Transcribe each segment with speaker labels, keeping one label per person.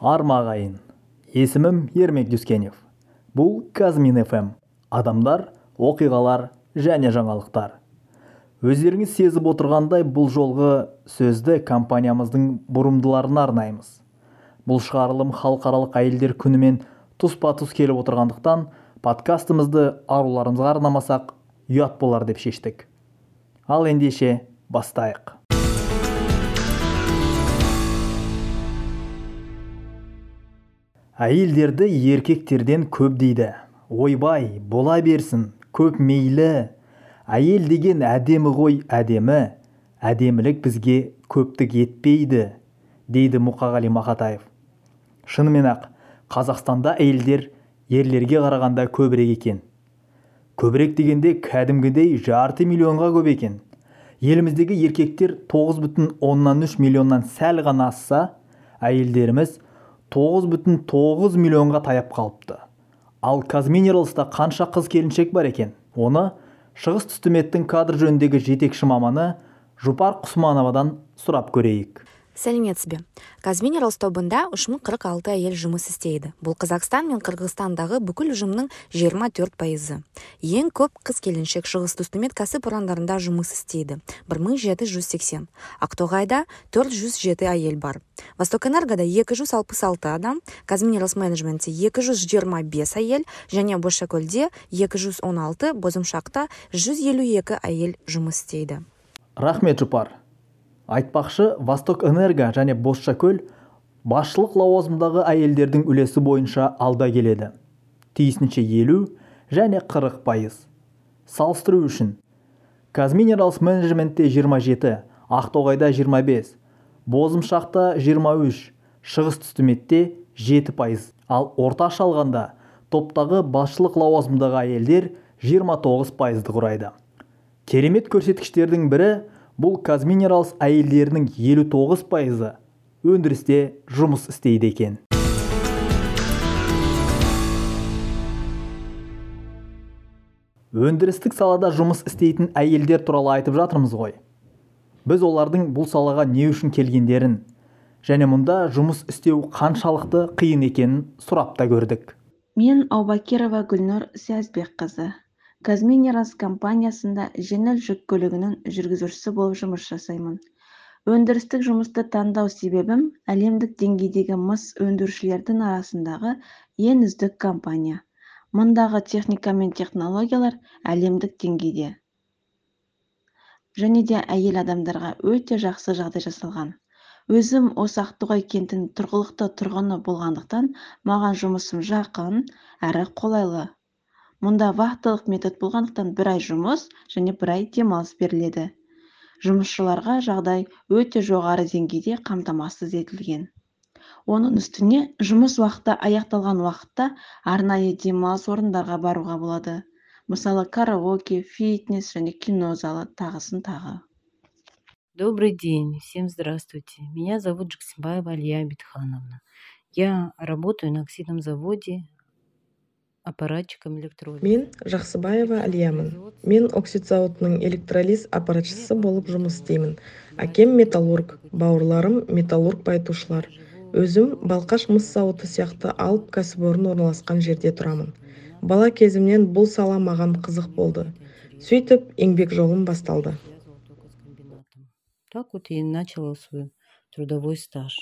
Speaker 1: арма ағайын есімім ермек дүйсенов бұл казмин фм. Адамдар оқиғалар және жаңалықтар. Өздеріңіз сезіп отырғандай бұл жолғы сөзді компаниямыздың бұрымдыларына арнаймыз. Бұл шығарылым халықаралық әйелдер күнімен тұспа тұс келіп отырғандықтан подкастымызды аруларымызға арнамасақ ұят болар деп шештік. Ал ендеше бастайық. Әйелдерді еркектерден көп дейді. Ойбай бола берсін көп мейлі. Әйел деген әдемі ғой әдемі. Әдемілік бізге көптік етпейді дейді мұқағали мақатаев. Шынымен-ақ қазақстанда әйелдер ерлерге қарағанда көбірек екен. Көбірек дегенде кәдімгідей жарты миллионға көп екен. Еліміздегі еркектер тоғыз бүтін оннан үш миллионнан сәл ғана асса әйелдеріміз тоғыз бүтін тоғыз миллионға таяп қалыпты. Ал казминералста қанша қыз келіншек бар екен? Оны шығыс түстіметтің кадр жөніндегі жетекші маманы жұпар құсмановадан сұрап көрейік.
Speaker 2: Сәлеметсіз бе? Казминералс тобында үш мың қырық алты әйел жұмыс істейді. Бұл қазақстан мен қырғызстандағы бүкіл ұжымның жиырма төрт пайызы. Ең көп қыз келіншек шығыс түстімет кәсіпорындарында жұмыс істейді. Бір мың жеті жүз сексен. Ақтоғайда төрт жүз жеті әйел бар. Восток энергода екі жүз алпыс алты адам казминералс менеджментте екі жүз жиырма бес әйел және бозшакөлде екі жүз он алты бозымшақта жүз елу екі әйел жұмыс істейді.
Speaker 1: Рахмет жұпар. Айтпақшы восток энерго және бозшакөл басшылық лауазымдағы әйелдердің үлесі бойынша алда келеді. Тиісінше елу және қырық пайыз. Салыстыру үшін казминералс менеджментте 27 ақтоғайда 25 бозымшақта 23 шығыс түстіметте 7 пайыз. Ал орташа алғанда топтағы басшылық лауазымдағы әйелдер 29 пайызды құрайды. Керемет көрсеткіштердің бірі бұл казминералс әйелдерінің 59 пайызы өндірісте жұмыс істейді екен. Өндірістік салада жұмыс істейтін әйелдер туралы айтып жатырмыз ғой. Біз олардың бұл салаға не үшін келгендерін және мұнда жұмыс істеу қаншалықты қиын екенін сұрап та көрдік.
Speaker 3: Мен аубакирова гүлнұр сәзбекқызы казминералс компаниясында жеңіл жүк көлігінің жүргізушісі болып жұмыс жасаймын. Өндірістік жұмысты таңдау себебім әлемдік деңгейдегі мыс өндірушілердің арасындағы ең үздік компания. Мұндағы техника мен технологиялар әлемдік деңгейде. Және де әйел адамдарға өте жақсы жағдай жасалған. Өзім осы ақтоғай кентінің тұрғылықты тұрғыны болғандықтан маған жұмысым жақын әрі қолайлы. Мұнда вахталық метод болғандықтан бір ай жұмыс және бір ай демалыс беріледі. Жұмысшыларға жағдай өте жоғары деңгейде қамтамасыз етілген. Оның үстіне жұмыс уақыты аяқталған уақытта арнайы демалыс орындарға баруға болады. Мысалы караоке фитнес және кино залы тағысын тағы.
Speaker 4: Добрый день, всем здравствуйте. Меня зовут Джексимбаева Алия Абитхановна. Я работаю на оксидном заводе аппаратчиком электроли
Speaker 5: мен жақсыбаева әлиямын мен оксид зауытының электролиз аппаратшысы болып жұмыс істеймін. Әкем металлург бауырларым металлург байытушылар өзім балқаш мыс зауыты сияқты алып кәсіпорын орналасқан жерде тұрамын. Бала кезімнен бұл сала маған қызық болды. Сөйтіп еңбек жолым басталды.
Speaker 4: Так вот и начала свой трудовой стаж.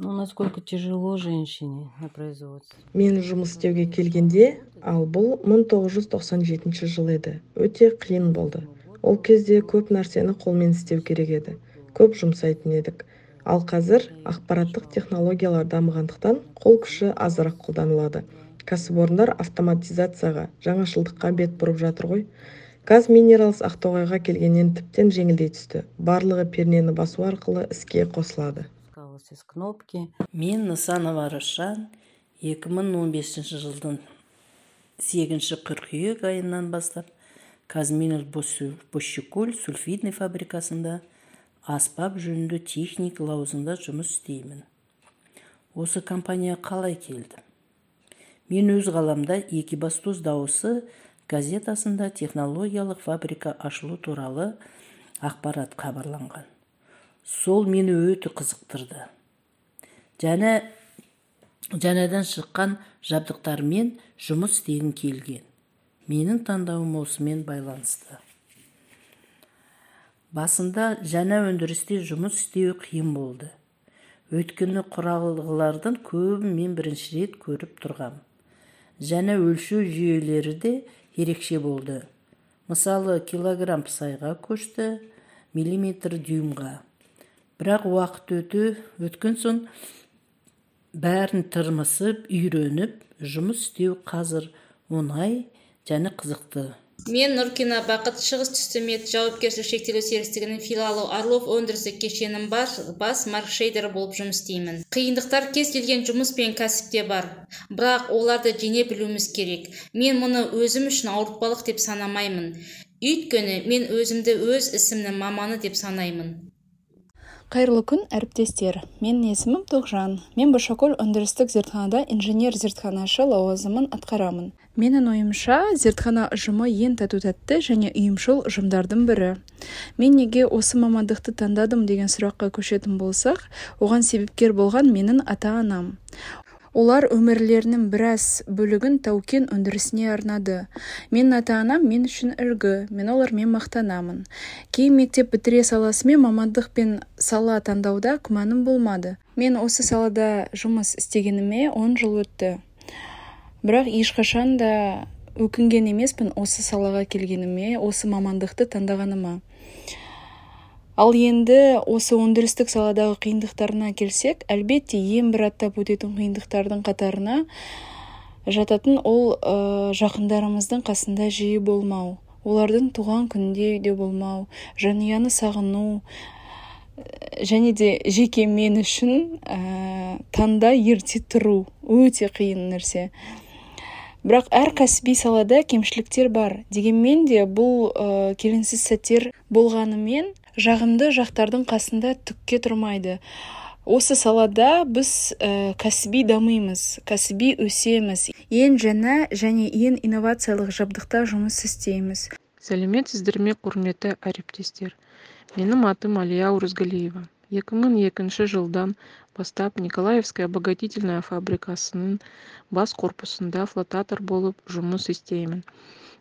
Speaker 4: Ну насколько тяжело женщине на производстве.
Speaker 5: Мен жұмыс істеуге келгенде ал бұл 1997 жыл еді. Өте қиын болды. Ол кезде көп нәрсені қолмен істеу керек еді. Көп жұмсайтын едік. Ал қазір ақпараттық технологиялар дамығандықтан қол күші азырақ қолданылады. Кәсіпорындар автоматизацияға жаңашылдыққа бет бұрып жатыр ғой. Казминералс ақтоғайға келгеннен тіптен жеңілдей түсті. Барлығы пернені басу арқылы іске қосылады.
Speaker 4: Из кнопки. Мен нысанова рышан 2015 жылдың сегізінші қыркүйек айынан бастап казминер бозшекөл сульфидный фабрикасында аспап жөнді техник лауазымда жұмыс істеймін. Осы компания қалай келді? Мен өз ғаламда екібастұз дауысы газетасында технологиялық фабрика ашылу туралы ақпарат хабарланған. Сол мені өте қызықтырды. Және
Speaker 6: жаңадан шыққан жабдықтармен жұмыс істегім келген. Менің таңдауым осымен байланысты. Басында жаңа өндірісте жұмыс істеу қиын болды. Өйткені құралғылардың көбін мен бірінші рет көріп тұрғам. Жаңа өлшеу жүйелері де ерекше болды. Мысалы килограмм сайға көшті миллиметр дюймға. Бірақ уақыт өте өткен соң бәрін тырмысып үйреніп жұмыс істеу қазір оңай және қызықты.
Speaker 7: Мен нұркина бақыт шығыс түстімет жауапкершілігі шектеулі серіктестігінің филиалы орлов өндірістік кешенінің бас, бас маркшейдері болып жұмыс істеймін. Қиындықтар кез келген жұмыс пен кәсіпте бар бірақ оларды жеңе білуіміз керек. Мен мұны өзім үшін ауыртпалық деп санамаймын. Өйткені мен өзімді өз ісімнің маманы деп санаймын.
Speaker 8: Қайырлы күн әріптестер. Менің есімім тоғжан. Мен бошакөл өндірістік зертханада инженер зертханашы лауазымын атқарамын. Менің ойымша зертхана ұжымы ең тату тәтті және ұйымшыл ұжымдардың бірі. Мен неге осы мамандықты таңдадым деген сұраққа көшетін болсақ оған себепкер болған менің ата анам олар өмірлерінің біраз бөлігін тау-кен өндірісіне арнады. Менің ата-анам мен үшін үлгі. Мен олармен мақтанамын. Кейін мектеп бітіре саласымен мамандық пен сала таңдауда күмәнім болмады. Мен осы салада жұмыс істегеніме он жыл өтті. Бірақ ешқашан да өкінген емеспін осы салаға келгеніме осы мамандықты таңдағаныма. Ал енді осы өндірістік саладағы қиындықтарына келсек әлбетте ең бір аттап өтетін қиындықтардың қатарына жататын ол ә, жақындарымыздың қасында жиі болмау. Олардың туған күнінде үйде болмау жанұяны сағыну және де жеке мен үшін ә, таңда ерте тұру өте қиын нәрсе. Бірақ әр кәсіби салада кемшіліктер бар. Дегенмен де бұл ә, келеңсіз сәттер болғанымен жағымды жақтардың қасында түкке тұрмайды. Осы салада біз ә, кәсіби дамимыз кәсіби өсеміз. Ең жаңа және ең инновациялық жабдықта жұмыс істейміз.
Speaker 9: Сәлеметсіздер ме құрметті әріптестер. Менің атым алия оразгалиева 2002 жылдан бастап николаевская обогатительная фабрикасының бас корпусында флотатор болып жұмыс істеймін.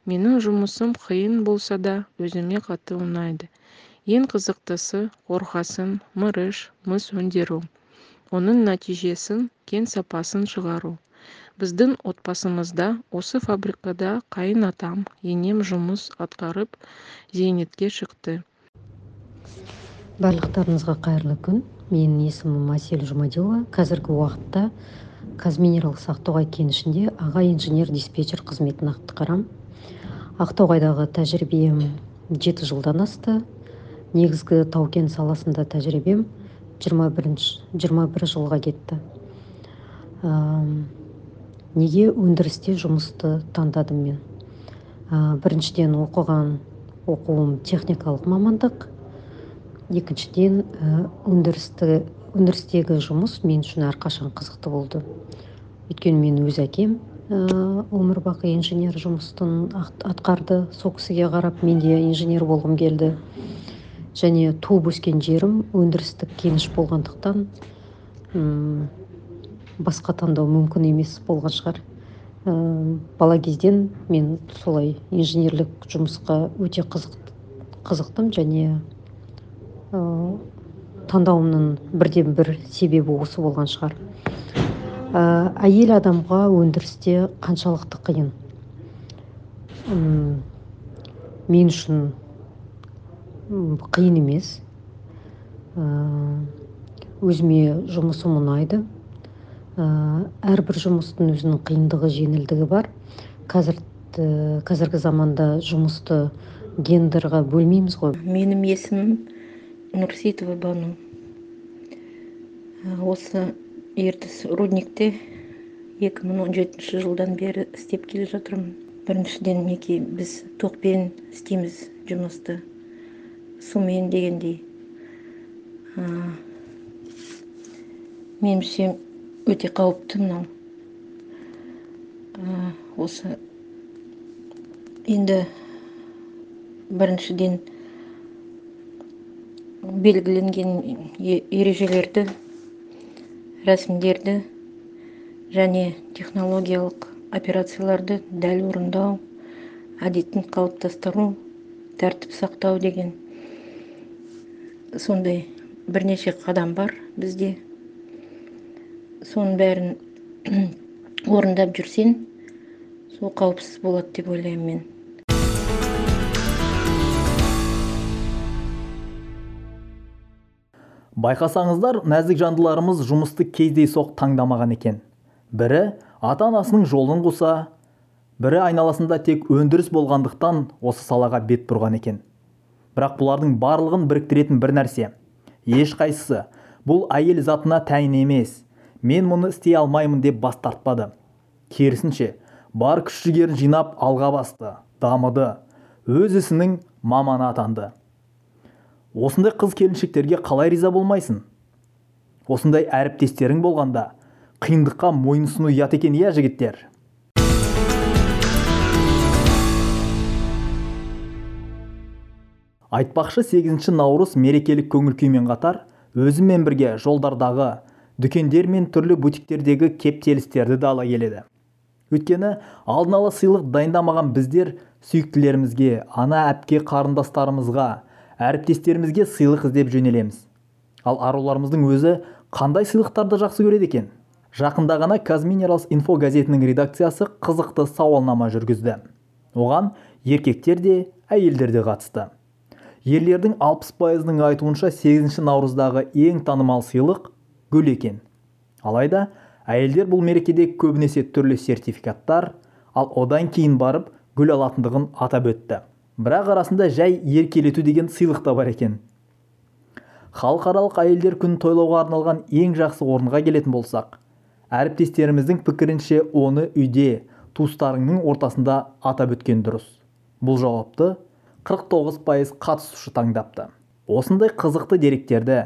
Speaker 9: Менің жұмысым қиын болса да өзіме қатты ұнайды. Ең қызықтысы қорғасын мырыш мыс өндіру. Оның нәтижесін кен сапасын шығару. Біздің отбасымызда осы фабрикада қайын атам енем жұмыс атқарып зейнетке шықты.
Speaker 10: Барлықтарыңызға қайырлы күн. Менің есімім әсел жұмадилова қазіргі уақытта қазминерал ақтоғай кенішінде аға инженер диспетчер қызметін атқарамын ақтоғайдағы тәжірибем жеті жылдан асты. Негізгі тау-кен саласында тәжірибем 21 жылға кетті. Ә, неге өндірісте жұмысты таңдадым мен? Ә, біріншіден оқыған оқуым техникалық мамандық. Екіншіден өндірісті өндірістегі жұмыс мен үшін әрқашан қызықты болды. Өйткені мен өз әкем өмір бақи инженер жұмыстың атқарды сол кісіге қарап мен де инженер болғым келді. Және туып өскен жерім өндірістік кеніш болғандықтан м басқа таңдау мүмкін емес болған шығар. Ә, бала кезден мен солай инженерлік жұмысқа өте қызық, қызықтым және ә, таңдауымның бірден бір себебі осы болған шығар. Ә, әйел адамға өндірісте қаншалықты қиын? Мен үшін қиын емес. Өзіме жұмысым ұнайды әрбір жұмыстың өзінің қиындығы жеңілдігі бар. Қазір қазіргі заманда жұмысты гендерға бөлмейміз ғой.
Speaker 11: Менің есімім нұрсейітова бану. Осы ертіс рудникте 2017 жылдан бері істеп келе жатырмын. Біріншіден мінекей біз тоқпен істейміз жұмысты. Сумен дегендей. Меніңше өте қауіпті мынау. Осы енді біріншіден белгіленген ережелерді рәсімдерді
Speaker 6: және технологиялық операцияларды дәл орындау әдетін қалыптастыру тәртіп сақтау деген сондай бірнеше қадам бар бізде. Соның бәрін орындап жүрсең сол қауіпсіз болады деп ойлаймын мен.
Speaker 1: Байқасаңыздар нәзік жандыларымыз жұмысты кездейсоқ таңдамаған екен. Бірі ата анасының жолын қуса бірі айналасында тек өндіріс болғандықтан осы салаға бет бұрған екен. Бірақ бұлардың барлығын біріктіретін бір нәрсе ешқайсысы. Бұл әйел затына тән емес. Мен мұны істей алмаймын деп бас тартпады. Керісінше бар күш жігерін жинап алға басты дамыды. Өз ісінің маманы атанды. Осындай қыз келіншектерге қалай риза болмайсың? Осындай әріптестерің болғанда қиындыққа мойынсыну ұят екен иә жігіттер айтпақшы 8 наурыз мерекелік көңіл күймен қатар өзімен бірге жолдардағы дүкендер мен түрлі бутиктердегі кептелістерді де ала келеді. Өйткені алдын ала сыйлық дайындамаған біздер сүйіктілерімізге ана әпке қарындастарымызға әріптестерімізге сыйлық іздеп жөнелеміз. Ал аруларымыздың өзі қандай сыйлықтарды жақсы көреді екен? Жақында ғана казминералс инфо газетінің редакциясы қызықты сауалнама жүргізді. Оған еркектер де әйелдер де қатысты. Ерлердің алпыс пайызының айтуынша 8 наурыздағы ең танымал сыйлық гүл екен. Алайда әйелдер бұл мерекеде көбінесе түрлі сертификаттар ал одан кейін барып гүл алатындығын атап өтті. Бірақ арасында жай еркелету деген сыйлық та бар екен. Халықаралық әйелдер күнін тойлауға арналған ең жақсы орынға келетін болсақ әріптестеріміздің пікірінше оны үйде туыстарыңның ортасында атап өткен дұрыс. Бұл жауапты 49 пайыз қатысушы таңдапты. Осындай қызықты деректерді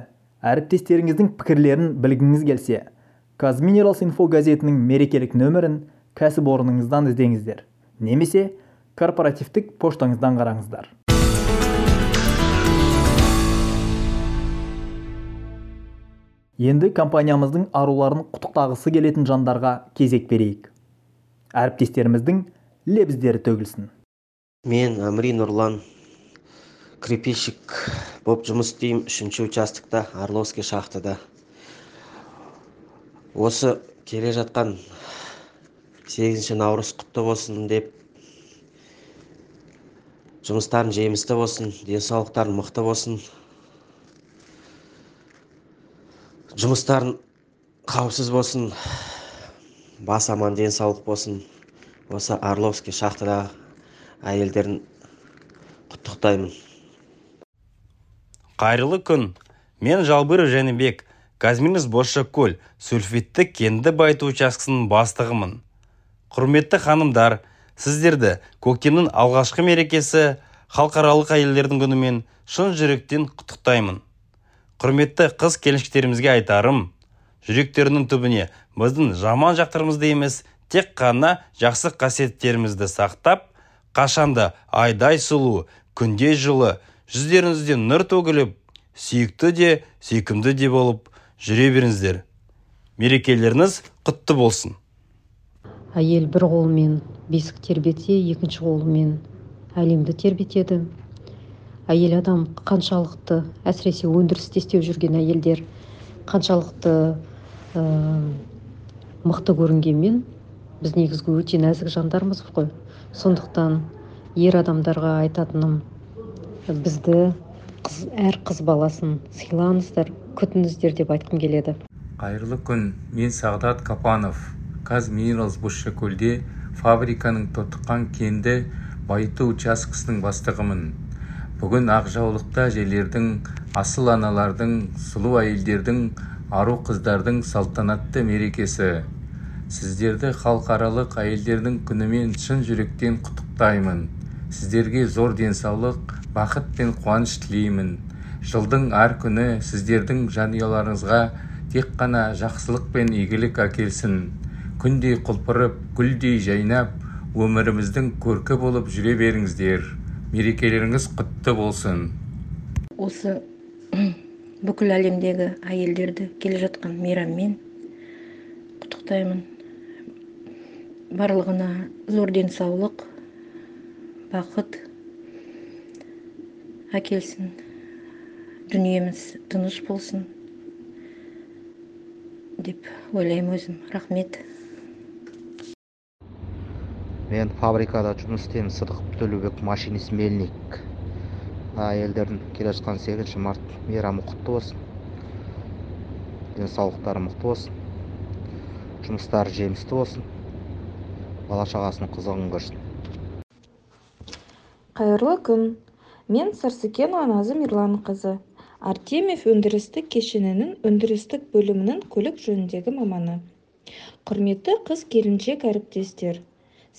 Speaker 1: әріптестеріңіздің пікірлерін білгіңіз келсе казминералс инфо газетінің мерекелік нөмірін кәсіпорныңыздан іздеңіздер. Немесе корпоративтік поштаңыздан қараңыздар. Енді компаниямыздың аруларын құттықтағысы келетін жандарға кезек берейік. Әріптестеріміздің лебіздері төгілсін.
Speaker 12: Мен әміри нұрлан крепищик болып жұмыс істеймін үшінші участокта орловский шахтада. Осы келе жатқан сегізінші наурыз құтты болсын деп жұмыстарың жемісті болсын денсаулықтарың мықты болсын жұмыстарың қауіпсіз болсын бас аман денсаулық болсын осы орловский шахтадағы әйелдерін құттықтаймын.
Speaker 13: Қайырлы күн. Мен жалбыр жәнібек казминус бозшакөл сульфидті кенді байыту учаскесінің бастығымын. Құрметті ханымдар сіздерді көктемнің алғашқы мерекесі халықаралық әйелдердің күнімен шын жүректен құттықтаймын. Құрметті қыз келіншектерімізге айтарым жүректерінің түбіне біздің жаман жақтарымызды емес тек қана жақсы қасиеттерімізді сақтап қашанда айдай сұлу күнде жылы жүздеріңізде нұр төгіліп сүйікті де сүйкімді де болып жүре беріңіздер. Мерекелеріңіз құтты болсын.
Speaker 10: Әйел бір қолымен бесік тербетсе екінші қолымен әлемді тербетеді. Әйел адам қаншалықты әсіресе өндірісте істеп жүрген әйелдер қаншалықты ә, мықты көрінгенмен біз негізгі өте нәзік жандармыз ғой. Сондықтан ер адамдарға айтатыным бізді қыз, әр қыз баласын сыйлаңыздар күтіңіздер деп айтқым келеді.
Speaker 14: Қайырлы күн мен сағдат капанов. Қазминералс бозшакөлде фабриканың тотыққан кенді байыту учаскесінің бастығымын. Бүгін ақжаулықта әжелердің асыл аналардың сұлу әйелдердің ару қыздардың салтанатты мерекесі. Сіздерді халықаралық әйелдердің күнімен шын жүректен құттықтаймын. Сіздерге зор денсаулық бақыт пен қуаныш тілеймін. Жылдың әр күні сіздердің жанұяларыңызға тек қана жақсылық пен игілік әкелсін. Күндей құлпырып гүлдей жайнап өміріміздің көркі болып жүре беріңіздер. Мерекелеріңіз құтты болсын.
Speaker 6: Осы бүкіл әлемдегі әйелдерді келе жатқан мейраммен құттықтаймын. Барлығына зор денсаулық бақыт әкелсін. Дүниеміз тыныш болсын деп ойлаймын өзім. Рахмет.
Speaker 15: Мен фабрикада жұмыс істеймін. Сыдықов төлеубек машинист мельник. Әйелдердің келе жатқан сегізінші март мейрамы құтты болсын. Денсаулықтары мықты болсын. Жұмыстары жемісті болсын. Бала шағасының қызығын көрсін
Speaker 16: қайырлы күн. Мен сарсекенова назым ерланқызы артемьев өндірістік кешенінің өндірістік бөлімінің көлік жөніндегі маманы. Құрметті қыз келіншек әріптестер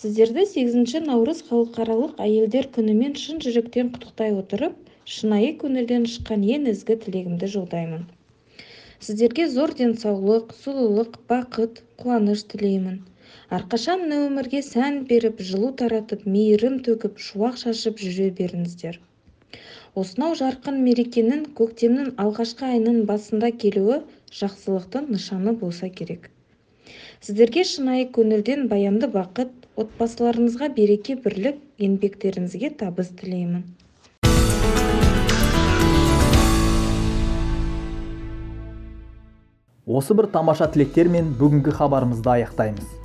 Speaker 16: сіздерді сегізінші наурыз халықаралық әйелдер күнімен шын жүректен құттықтай отырып шынайы көңілден шыққан ең ізгі тілегімді жолдаймын. Сіздерге зор денсаулық сұлулық бақыт қуаныш тілеймін. Әрқашан мына өмірге сән беріп жылу таратып мейірім төгіп шуақ шашып жүре беріңіздер. Осынау жарқын мерекенің көктемнің алғашқы айының басында келуі жақсылықтың нышаны болса керек. Сіздерге шынайы көңілден баянды бақыт отбасыларыңызға береке бірлік еңбектеріңізге табыс тілеймін.
Speaker 1: Осы бір тамаша тілектермен бүгінгі хабарымызды аяқтаймыз.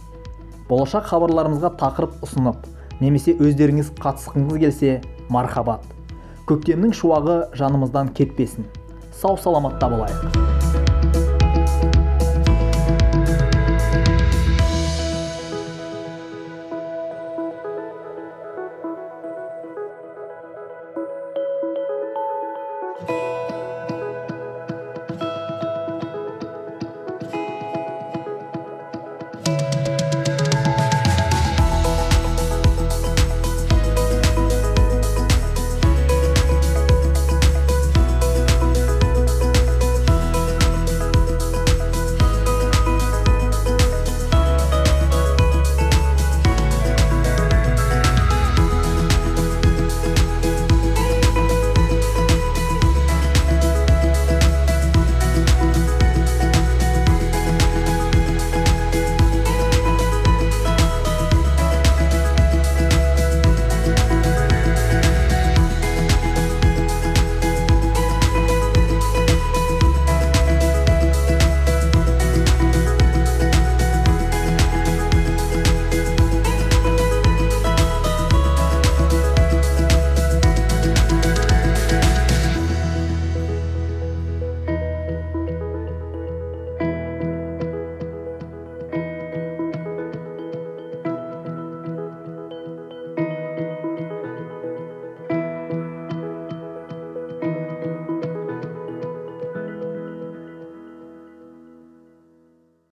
Speaker 1: Болашақ хабарларымызға тақырып ұсынып немесе өздеріңіз қатысқыңыз келсе мархабат. Көктемнің шуағы жанымыздан кетпесін. Сау саламатта болайық.